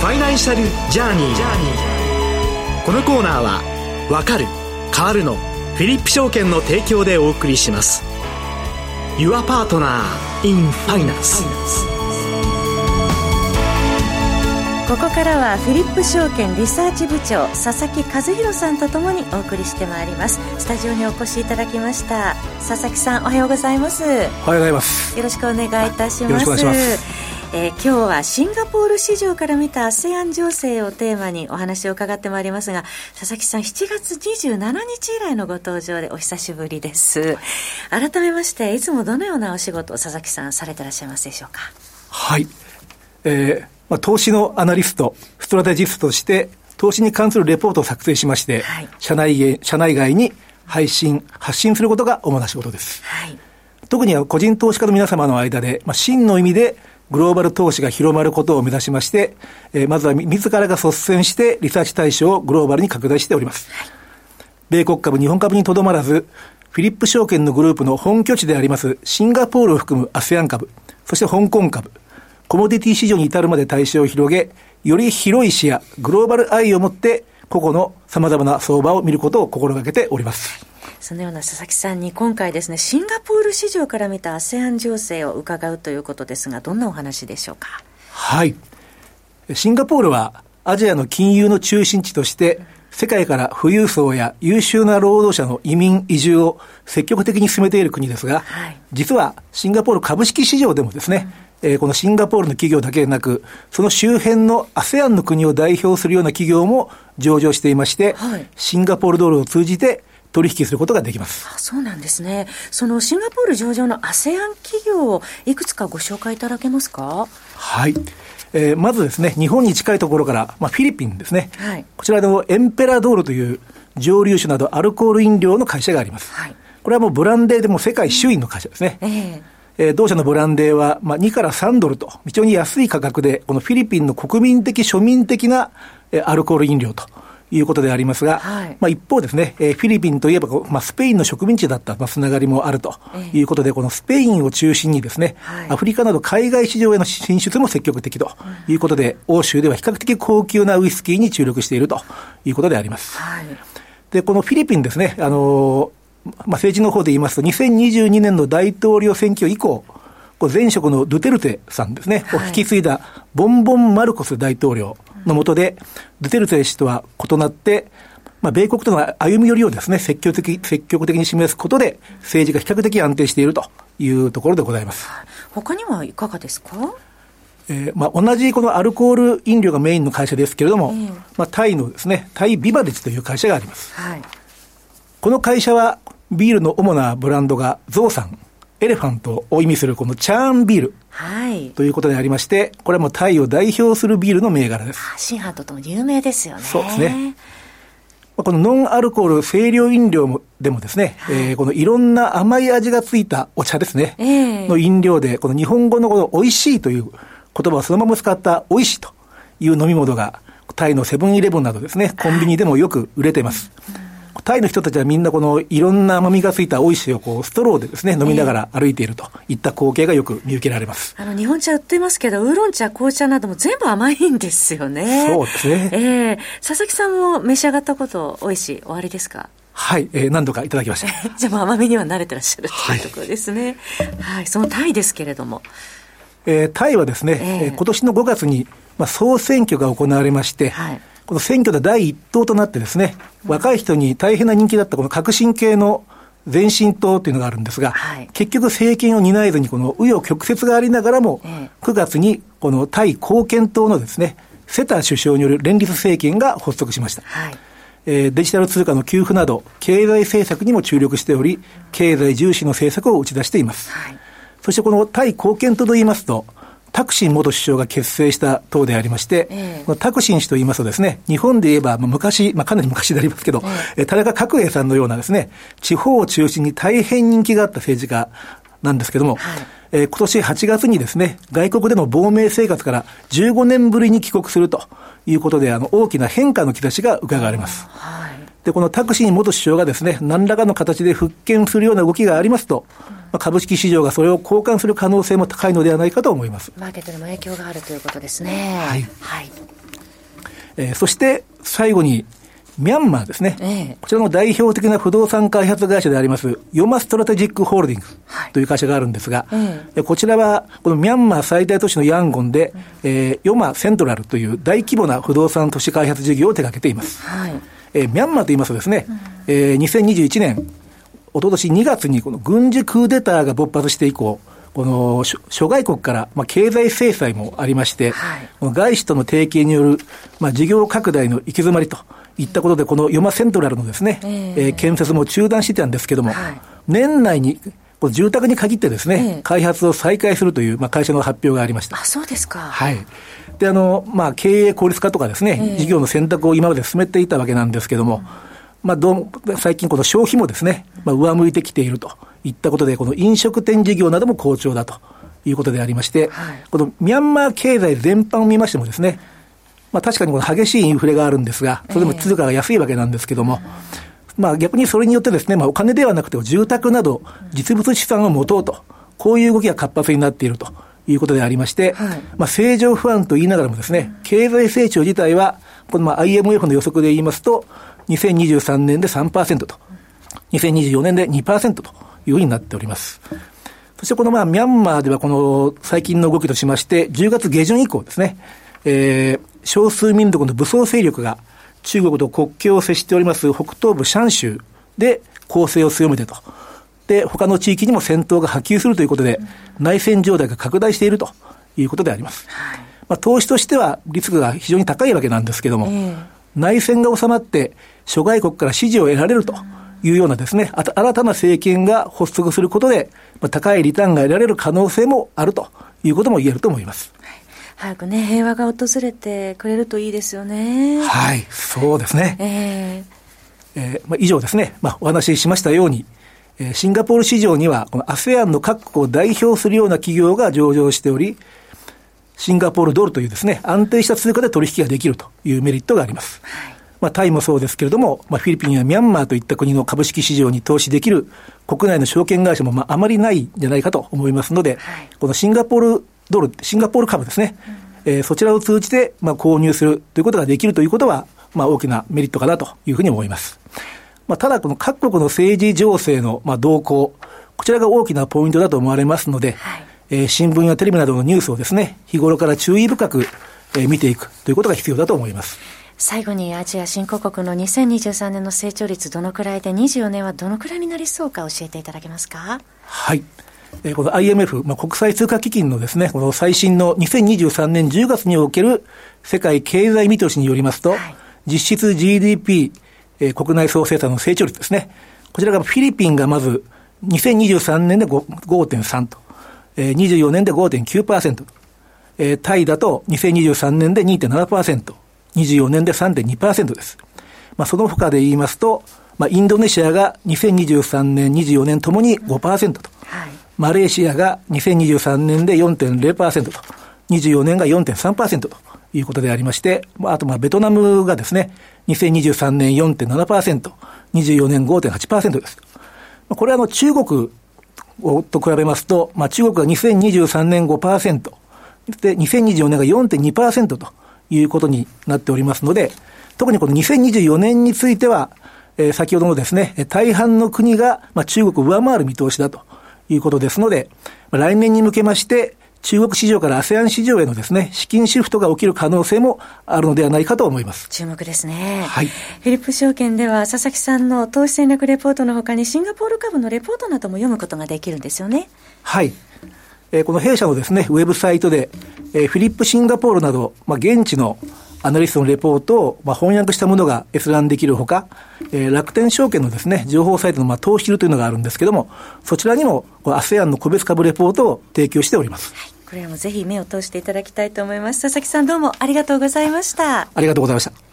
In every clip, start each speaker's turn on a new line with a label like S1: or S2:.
S1: ファイナンシャルジャーニー。このコーナーは「わかる変わるの」フィリップ証券の提供でお送りします。Your Partner in Finance
S2: ここからはフィリップ証券リサーチ部長佐々木和弘さんとともにお送りしてまいります。スタジオにお越しいただきました佐々木さんおはようございます。おはよ
S3: うございます。
S2: よろしくお願いいたします。よ
S3: ろしくお願いします
S2: えー、今日はシンガポール市場から見た ASEAN 情勢をテーマにお話を伺ってまいりますが、佐々木さん、7月27日以来のご登場でお久しぶりです。改めまして、いつもどのようなお仕事を佐々木さんされてらっしゃいますでしょうか？
S3: はい。えー、まあ、投資のアナリスト、ストラテジストとして、投資に関するレポートを作成しまして、はい、社内社内外に配信、発信することが主な仕事です。はい、特には個人投資家の皆様の間で、まあ、真の意味でグローバル投資が広まることを目指しまして、えー、まずは自らが率先してリサーチ対象をグローバルに拡大しております。米国株、日本株にとどまらず、フィリップ証券のグループの本拠地でありますシンガポールを含む ASEAN 株、そして香港株、コモディティ市場に至るまで対象を広げ、より広い視野、グローバル愛を持って個々の様々な相場を見ることを心がけております。
S2: そのような佐々木さんに今回ですね、シンガポール市場から見た ASEAN 情勢を伺うということですが、どんなお話でしょうか？
S3: はい。シンガポールはアジアの金融の中心地として、世界から富裕層や優秀な労働者の移民、移住を積極的に進めている国ですが、はい、実はシンガポール株式市場でもですね、うん、えー、このシンガポールの企業だけでなく、その周辺の ASEAN の国を代表するような企業も上場していまして、はい、シンガポールドルを通じて取引することができます。
S2: あそうなんですね。そのシンガポール上場の ASEAN 企業をいくつかご紹介いただけますか？
S3: はい。えー、まずですね、日本に近いところから、まあ、フィリピンですね。はい、こちらのエンペラドールという蒸留酒などアルコール飲料の会社があります。はい、これはもうブランデーでも世界首位の会社ですね。えーえー、同社のブランデーは、まあ、2から3ドルと、非常に安い価格で、このフィリピンの国民的、庶民的な、えー、アルコール飲料ということでありますが、はい、まあ一方ですね、えー、フィリピンといえば、まあ、スペインの植民地だった、まあ、つながりもあるということで、えー、このスペインを中心にですね、はい、アフリカなど海外市場への進出も積極的ということで、うん、欧州では比較的高級なウイスキーに注力しているということであります。はい、で、このフィリピンですね、あのまあ、政治の方で言いますと、2022年の大統領選挙以降、前職のドゥテルテさんですね、を引き継いだボンボン・マルコス大統領の下で、ドゥテルテ氏とは異なって、まあ、米国との歩み寄りをですね、積極的、積極的に示すことで、政治が比較的安定しているというところでございます。
S2: 他にはいかがですか？
S3: えー、まあ、同じこのアルコール飲料がメインの会社ですけれども、えー、まあ、タイのですね、タイビバレッジという会社があります。はい、この会社は、ビールの主なブランドがゾウさん、エレファントを意味するこのチャーンビール。はい。ということでありまして、これはもうタイを代表するビールの銘柄です。
S2: シンハートとも有名ですよね。
S3: そうですね。このノンアルコール清涼飲料もでもですね、はい、えー、このいろんな甘い味がついたお茶ですね、えー、の飲料で、この日本語のこの美味しいという言葉をそのまま使った美味しいという飲み物が、タイのセブンイレブンなどですね、コンビニでもよく売れています。はいタイの人たちはみんなこのいろんな甘みがついた美味しいをこうストローでですね、飲みながら歩いているといった光景がよく見受けられます。
S2: あの、日本茶売ってますけど、ウーロン茶、紅茶なども全部甘いんですよね。
S3: そうですね。え
S2: えー、佐々木さんも召し上がったこと、美味しい、おありですか？
S3: はい、えー、何度かいただきました。
S2: じゃあもう甘みには慣れてらっしゃるというところですね。はい、はい、そのタイですけれども。
S3: えー、タイはですね、えー、今年の5月に、まあ、総選挙が行われまして、はいこの選挙で第一党となってですね、若い人に大変な人気だったこの革新系の前進党というのがあるんですが、はい、結局政権を担えずにこの紆余曲折がありながらも、9月にこの対貢献党のですね、セタ首相による連立政権が発足しました。はい。えー、デジタル通貨の給付など、経済政策にも注力しており、経済重視の政策を打ち出しています。はい、そしてこの対貢献党といいますと、タクシン元首相が結成した党でありまして、えー、タクシン氏と言いますとですね、日本で言えば、まあ、昔、まあ、かなり昔でありますけど、えー、田中角栄さんのようなですね、地方を中心に大変人気があった政治家なんですけども、はい、えー、今年8月にですね、外国での亡命生活から15年ぶりに帰国するということで、あの、大きな変化の兆しが伺われます。はいで、このタクシン元首相がですね、何らかの形で復権するような動きがありますと、まあ、株式市場がそれを交換する可能性も高いのではないかと思います。
S2: マーケットにも影響があるということですね。はい。はい。
S3: えー、そして最後に、ミャンマーですね、ええ、こちらの代表的な不動産開発会社であります、ヨマストラテジックホールディングスという会社があるんですが、はい、こちらは、このミャンマー最大都市のヤンゴンで、うん、えー、ヨマセントラルという大規模な不動産都市開発事業を手掛けています。はい、えー、ミャンマーと言いますとですね、うん、えー、2021年、おととし2月にこの軍事クーデターが勃発して以降、この諸外国から、まあ、経済制裁もありまして、はい、この外資との提携による、まあ、事業拡大の行き詰まりといったことで、このヨマセントラルのですね、えー、えー、建設も中断してたんですけども、はい、年内に、この住宅に限ってですね、えー、開発を再開するという、まあ、会社の発表がありました。
S2: あ、そうですか。
S3: はい。で、あの、まあ、経営効率化とかですね、えー、事業の選択を今まで進めていたわけなんですけども、うん、まあ、どう最近この消費もですね、まあ、上向いてきているといったことで、この飲食店事業なども好調だと。いうことでありまして、はい、このミャンマー経済全般を見ましてもですね、まあ確かにこの激しいインフレがあるんですが、それでも通貨が安いわけなんですけども、えー、まあ逆にそれによってですね、まあお金ではなくて住宅など実物資産を持とうと、こういう動きが活発になっているということでありまして、はい、まあ正常不安と言いながらもですね、経済成長自体は、このまあ IMF の予測で言いますと、2023年で3%と、2024年で2%というふうになっております。そしてこのまあミャンマーではこの最近の動きとしまして、10月下旬以降ですね、えー、少数民族の武装勢力が中国と国境を接しております北東部シャン州で攻勢を強めてと。で、他の地域にも戦闘が波及するということで、内戦状態が拡大しているということであります。はい、まあ、投資としてはリスクが非常に高いわけなんですけども、えー、内戦が収まって諸外国から支持を得られると。いうようなですね、新たな政権が発足することで、まあ、高いリターンが得られる可能性もあるということも言えると思います。
S2: 早くね、平和が訪れてくれるといいですよね。
S3: はい、そうですね。えー、えー、まあ、以上ですね、まあ、お話ししましたように、えー、シンガポール市場には、この ASEAN の各国を代表するような企業が上場しており、シンガポールドルというですね、安定した通貨で取引ができるというメリットがあります。はいまあ、タイもそうですけれども、まあ、フィリピンやミャンマーといった国の株式市場に投資できる国内の証券会社も、まあ、あまりないんじゃないかと思いますので、はい、このシンガポールドル、シンガポール株ですね、うん、えー、そちらを通じて、まあ、購入するということができるということは、まあ、大きなメリットかなというふうに思います。まあ、ただ、この各国の政治情勢の、まあ、動向、こちらが大きなポイントだと思われますので、はい、えー、新聞やテレビなどのニュースをですね、日頃から注意深く、えー、見ていくということが必要だと思います。
S2: 最後にアジア新興国の2023年の成長率どのくらいで24年はどのくらいになりそうか教えていただけますか？
S3: はい。えー、この IMF、まあ、国際通貨基金のですね、この最新の2023年10月における世界経済見通しによりますと、はい、実質 GDP、えー、国内総生産の成長率ですね。こちらがフィリピンがまず2023年で5.3と、えー、24年で5.9%、えー、タイだと2023年で2.7%、24年で3.2%です。まあ、その他で言いますと、まあ、インドネシアが2023年、24年ともに5%と、はい、マレーシアが2023年で4.0%と、24年が4.3%ということでありまして、あとまあベトナムがですね、2023年4.7%、24年5.8%です。これはあの中国と比べますと、まあ、中国が2023年5%、で、2024年が4.2%ということになっておりますので、特にこの2024年については、えー、先ほどのですね、大半の国が、まあ、中国を上回る見通しだということですので、まあ、来年に向けまして、中国市場から ASEAN 市場へのですね、資金シフトが起きる可能性もあるのではないかと思います。
S2: 注目ですね。はい。フィリップ証券では、佐々木さんの投資戦略レポートのほかに、シンガポール株のレポートなども読むことができるんですよね。
S3: はい。えー、この弊社のですね、ウェブサイトで、えー、フィリップシンガポールなど、まあ、現地のアナリストのレポートを、まあ、翻訳したものが閲覧できるほか、えー、楽天証券のですね、情報サイトの、まあ、投資ルというのがあるんですけども、そちらにも、ASEAN の個別株レポートを提供しております。はい、
S2: これもぜひ目を通していただきたいと思います。佐々木さんどうもありがとうございました。
S3: ありがとうございました。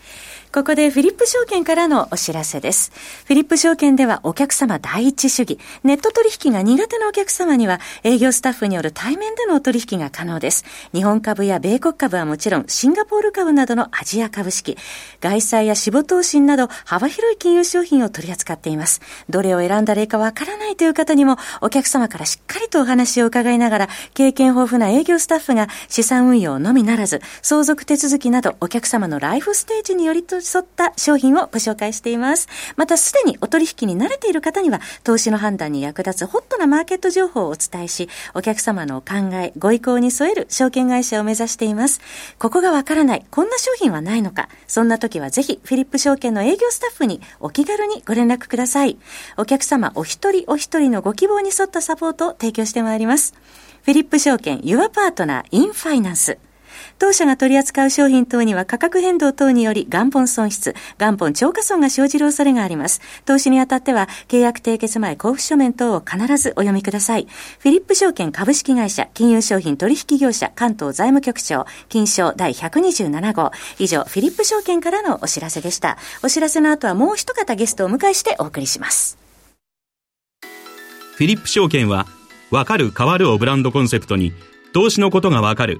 S2: ここでフィリップ証券からのお知らせです。フィリップ証券ではお客様第一主義、ネット取引が苦手なお客様には営業スタッフによる対面での取引が可能です。日本株や米国株はもちろん、シンガポール株などのアジア株式、外債や死亡投信など幅広い金融商品を取り扱っています。どれを選んだらいいかわからないという方にも、お客様からしっかりとお話を伺いながら、経験豊富な営業スタッフが資産運用のみならず、相続手続きなどお客様のライフステージによりと沿った商品をご紹介しています。またすでにお取引に慣れている方には、投資の判断に役立つホットなマーケット情報をお伝えし、お客様のお考え、ご意向に添える証券会社を目指しています。ここがわからない、こんな商品はないのか、そんな時はぜひ、フィリップ証券の営業スタッフにお気軽にご連絡ください。お客様お一人お一人のご希望に沿ったサポートを提供してまいります。フィリップ証券、ユアパートナー、インファイナンス。当社が取り扱う商品等には価格変動等により元本損失、元本超過損が生じる恐れがあります。投資にあたっては、契約締結前交付書面等を必ずお読みください。フィリップ証券株式会社、金融商品取引業者、関東財務局長、金賞第127号。以上、フィリップ証券からのお知らせでした。お知らせの後はもう一方ゲストをお迎えしてお送りします。
S4: フィリップ証券は、わかる変わるをブランドコンセプトに、投資のことがわかる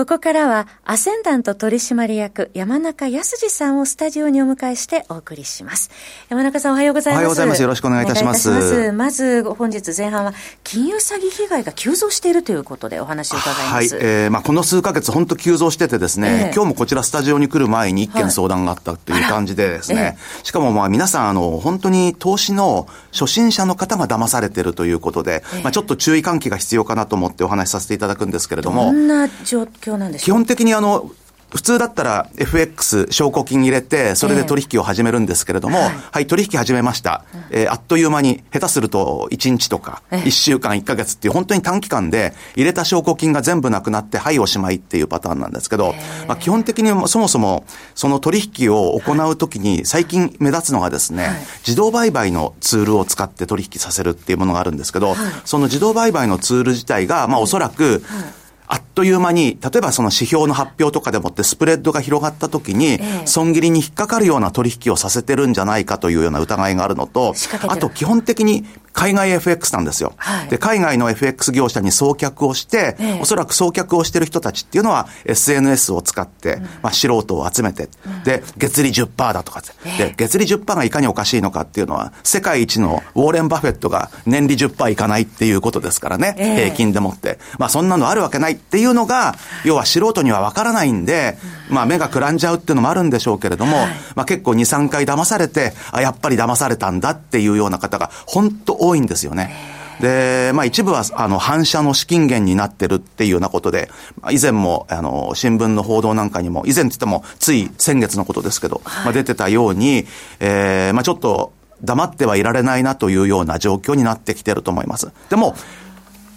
S2: ここからは、アセンダント取締役、山中康二さんをスタジオにお迎えしてお送りします。山中さんおはようございます。おは
S5: ようございます。よろしくお願いいたします。ます
S2: まず、本日前半は、金融詐欺被害が急増しているということでお話を伺います。
S5: はい。えー、まあこの数ヶ月本当急増しててですね、えー、今日もこちらスタジオに来る前に一件相談があったという感じでですね、えー、しかもまあ皆さん、あの、本当に投資の初心者の方が騙されてるということで、えー、まあちょっと注意喚起が必要かなと思ってお話しさせていただくんですけれども。
S2: どんな状況況なんで
S5: しょう。基本的にあの、普通だったら FX 証拠金入れて、それで取引を始めるんですけれども、えー、はい、はい、取引始めました。えー、あっという間に、下手すると1日とか、1週間、1ヶ月っていう本当に短期間で、入れた証拠金が全部なくなって、はい、おしまいっていうパターンなんですけど、えー、まあ、基本的にそもそも、その取引を行うときに、最近目立つのがですね、はい、自動売買のツールを使って取引させるっていうものがあるんですけど、はい、その自動売買のツール自体が、まあ、おそらく、あっという間に、例えばその指標の発表とかでもってスプレッドが広がった時に、損切りに引っかかるような取引をさせてるんじゃないかというような疑いがあるのと、あと基本的に海外 FX なんですよ。はい、で、海外の FX 業者に送客をして、ええ、おそらく送客をしてる人たちっていうのは SNS を使って、うん、まあ素人を集めて、うん、で、月利10%だとか、え、で、月利10%がいかにおかしいのかっていうのは、世界一のウォーレン・バフェットが年利10%いかないっていうことですからね、平均でもって。まあそんなのあるわけないっていうのが、要は素人にはわからないんで、うん、まあ目がくらんじゃうっていうのもあるんでしょうけれども、はい、まあ結構2、3回騙されて、あ、やっぱり騙されたんだっていうような方が、本当多いんですよね。で、まあ一部は、あの、反射の資金源になってるっていうようなことで、以前も、あの、新聞の報道なんかにも、以前って言っても、つい先月のことですけど、はい、まあ出てたように、えー、まあちょっと、黙ってはいられないなというような状況になってきてると思います。でも、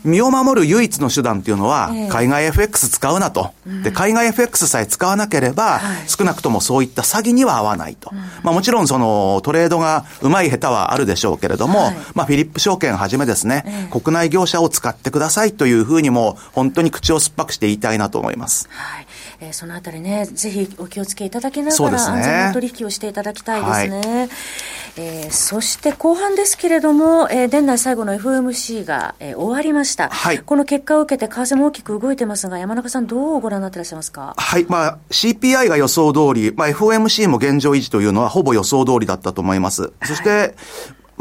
S5: 身を守る唯一の手段っていうのは、海外 FX 使うなと。で、海外 FX さえ使わなければ、少なくともそういった詐欺には合わないと。まあもちろんそのトレードがうまい下手はあるでしょうけれども、まあフィリップ証券はじめですね、国内業者を使ってくださいというふうにも、本当に口を酸っぱくして言いたいなと思います。
S2: はい。えー、そのあたりね、ぜひお気をつけいただきながら、安全な取引をしていただきたいですね。はい、えー、そして後半ですけれども、えー、年内最後の FOMC が、えー、終わりました。はい。この結果を受けて、為替も大きく動いてますが、山中さん、どうご覧になってらっしゃいますか？
S5: はい。まあ、CPI が予想通り、まあ、FOMC も現状維持というのは、ほぼ予想通りだったと思います。そして、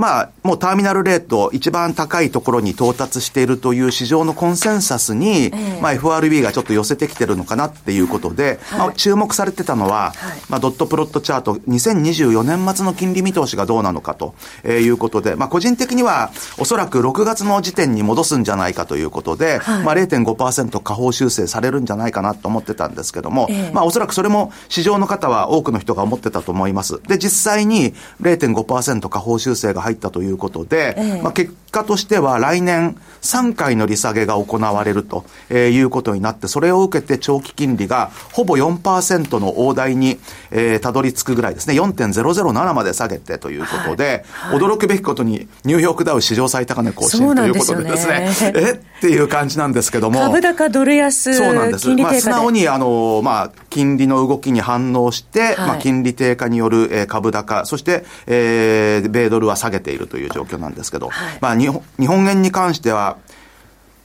S5: まあ、もうターミナルレート、一番高いところに到達しているという市場のコンセンサスに、えー、まあ、FRB がちょっと寄せてきてるのかなっていうことで、はい、まあ、注目されてたのは、はい、まあ、ドットプロットチャート、2024年末の金利見通しがどうなのかということで、まあ、個人的には、おそらく6月の時点に戻すんじゃないかということで、はい、まあ、0.5%下方修正されるんじゃないかなと思ってたんですけども、えー、まあ、おそらくそれも市場の方は多くの人が思ってたと思います。で、実際に0.5%下方修正が入ったということで、えー、まあ、結果としては来年3回の利下げが行われるということになって、それを受けて長期金利がほぼ4%の大台に、えー、たどり着くぐらいですね、4.007まで下げてということで、はいはい、驚くべきことにニューヨークダウ史上最高値更新ということでですね、すね。え？っていう感じなんですけども。
S2: 株高ドル安、
S5: そうなんです。まあ、素直にあの、まあ、金利の動きに反応して、はい、まあ、金利低下による、えー、株高、そして、えー、米ドルは下げているという状況なんですけど、はい、まあ日本、日本円に関しては、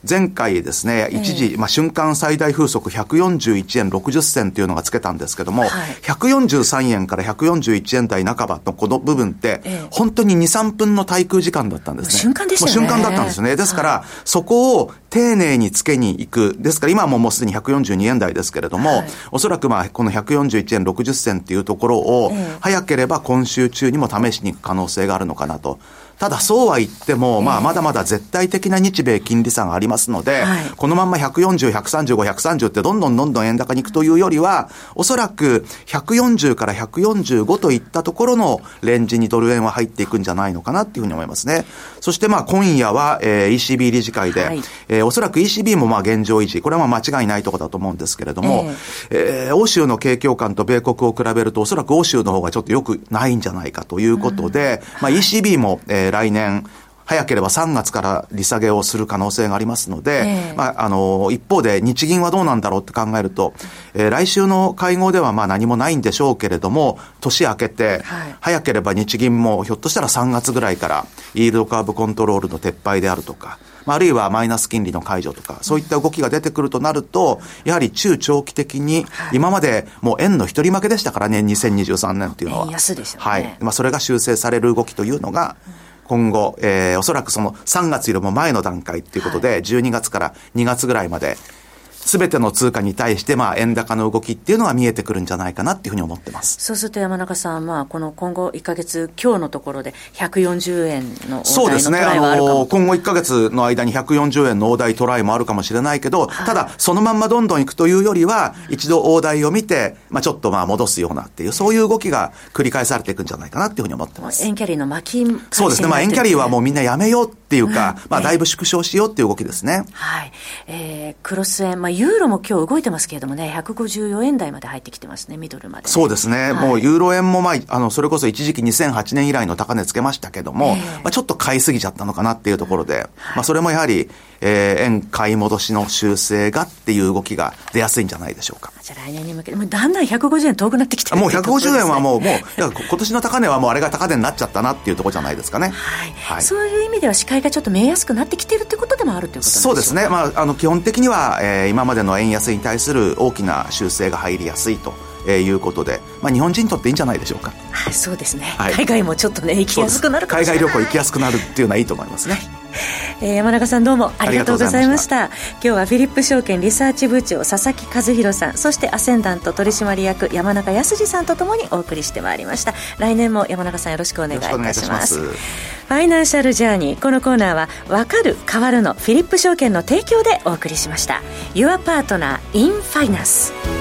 S5: 前回ですね、一時、まあ、瞬間最大風速141円60銭というのがつけたんですけども、はい、143円から141円台半ばのこの部分って、本当に2、3分の滞空時間だったんですね。
S2: 瞬間でしたね。
S5: 瞬間だったんですね。ですから、はい、そこを丁寧につけに行く。ですから、今はもうもうすでに142円台ですけれども、はい、おそらくまあ、この141円60銭っていうところを、早ければ今週中にも試しに行く可能性があるのかなと。ただそうは言っても、まあまだまだ絶対的な日米金利差がありますので、はい、このまんま140、135、130ってどんどんどんどん円高に行くというよりは、おそらく140から145といったところのレンジにドル円は入っていくんじゃないのかなっていうふうに思いますね。そしてまあ今夜は、えー、ECB 理事会で、はい、えー、おそらく ECB もまあ現状維持、これはまあ間違いないところだと思うんですけれども、えー、えー、欧州の景況感と米国を比べると、おそらく欧州の方がちょっと良くないんじゃないかということで、うん、まあ ECB も、えー来年、早ければ3月から利下げをする可能性がありますので、えー、まあ、あの、一方で日銀はどうなんだろうって考えると、えー、来週の会合ではまあ何もないんでしょうけれども、年明けて、はい、早ければ日銀もひょっとしたら3月ぐらいから、イールドカーブコントロールの撤廃であるとか、あるいはマイナス金利の解除とか、そういった動きが出てくるとなると、やはり中長期的に、今までもう円の一人負けでしたからね、2023年っていうのは。
S2: 安ですよね。
S5: はい。まあ、それが修正される動きというのが、うん今後、えー、おそらくその3月よりも前の段階っていうことで、12月から2月ぐらいまで、すべての通貨に対して、まあ、円高の動きっていうのは見えてくるんじゃないかなっていうふうに思ってます。
S2: そうすると山中さん、まあ、この今後1か月、今日のところで140円の
S5: そうですね。あの、今後1か月の間に140円の大台トライもあるかもしれないけど、はい、ただ、そのまんまどんどんいくというよりは、一度大台を見て、まあ、ちょっとまあ、戻すようなっていう、そういう動きが繰り返されていくんじゃないかなっていうふうに思ってます。
S2: 円キャリーの巻き
S5: そうですね。まあ、円キャリーはもうみんなやめようっていうか、うん、まあ、だいぶ縮小しようっていう動きですね。
S2: はい。えー、クロス円、まあ、ユーロも今日動動いてますけれどもね、154円台まで入ってきてますね、ミドルまで、ね、
S5: そうですね、はい、もうユーロ円も、まあ、あのそれこそ一時期2008年以来の高値つけましたけども、えー、まあ、ちょっと買いすぎちゃったのかなっていうところで、はい、まあ、それもやはり、えー、円買い戻しの修正がっていう動きが出やすいんじゃないでしょうか。
S2: じゃあ来年に向けて、もうだんだん150円遠くなってきて
S5: もう150円はもう、もう、今年の高値はもうあれが高値になっちゃったなっていうところじゃないですかね。
S2: はい。はい、そういう意味ではがちょっと見えやすくなってきてるってことでもあるということ
S5: そうですね。まあ、あの、基本的には、えー、今までの円安に対する大きな修正が入りやすいと。えー、いうことで、まあ、日本人にとっていいんじゃないでしょうか、
S2: はい、そうですね、はい、海外もちょっとね行きやすくなる
S5: 海外旅行行きやすくなるっていうのはいいと思いますね、はい、
S2: えー、山中さんどうもありがとうございました。今日はフィリップ証券リサーチ部長佐々木和弘さんそしてアセンダント取締役山中康さんとともにお送りしてまいりました。来年も山中さんよろしくお願いいたします。ファイナンシャルジャーニーこのコーナーは「わかる変わる」のフィリップ証券の提供でお送りしました。Your Partner in Finance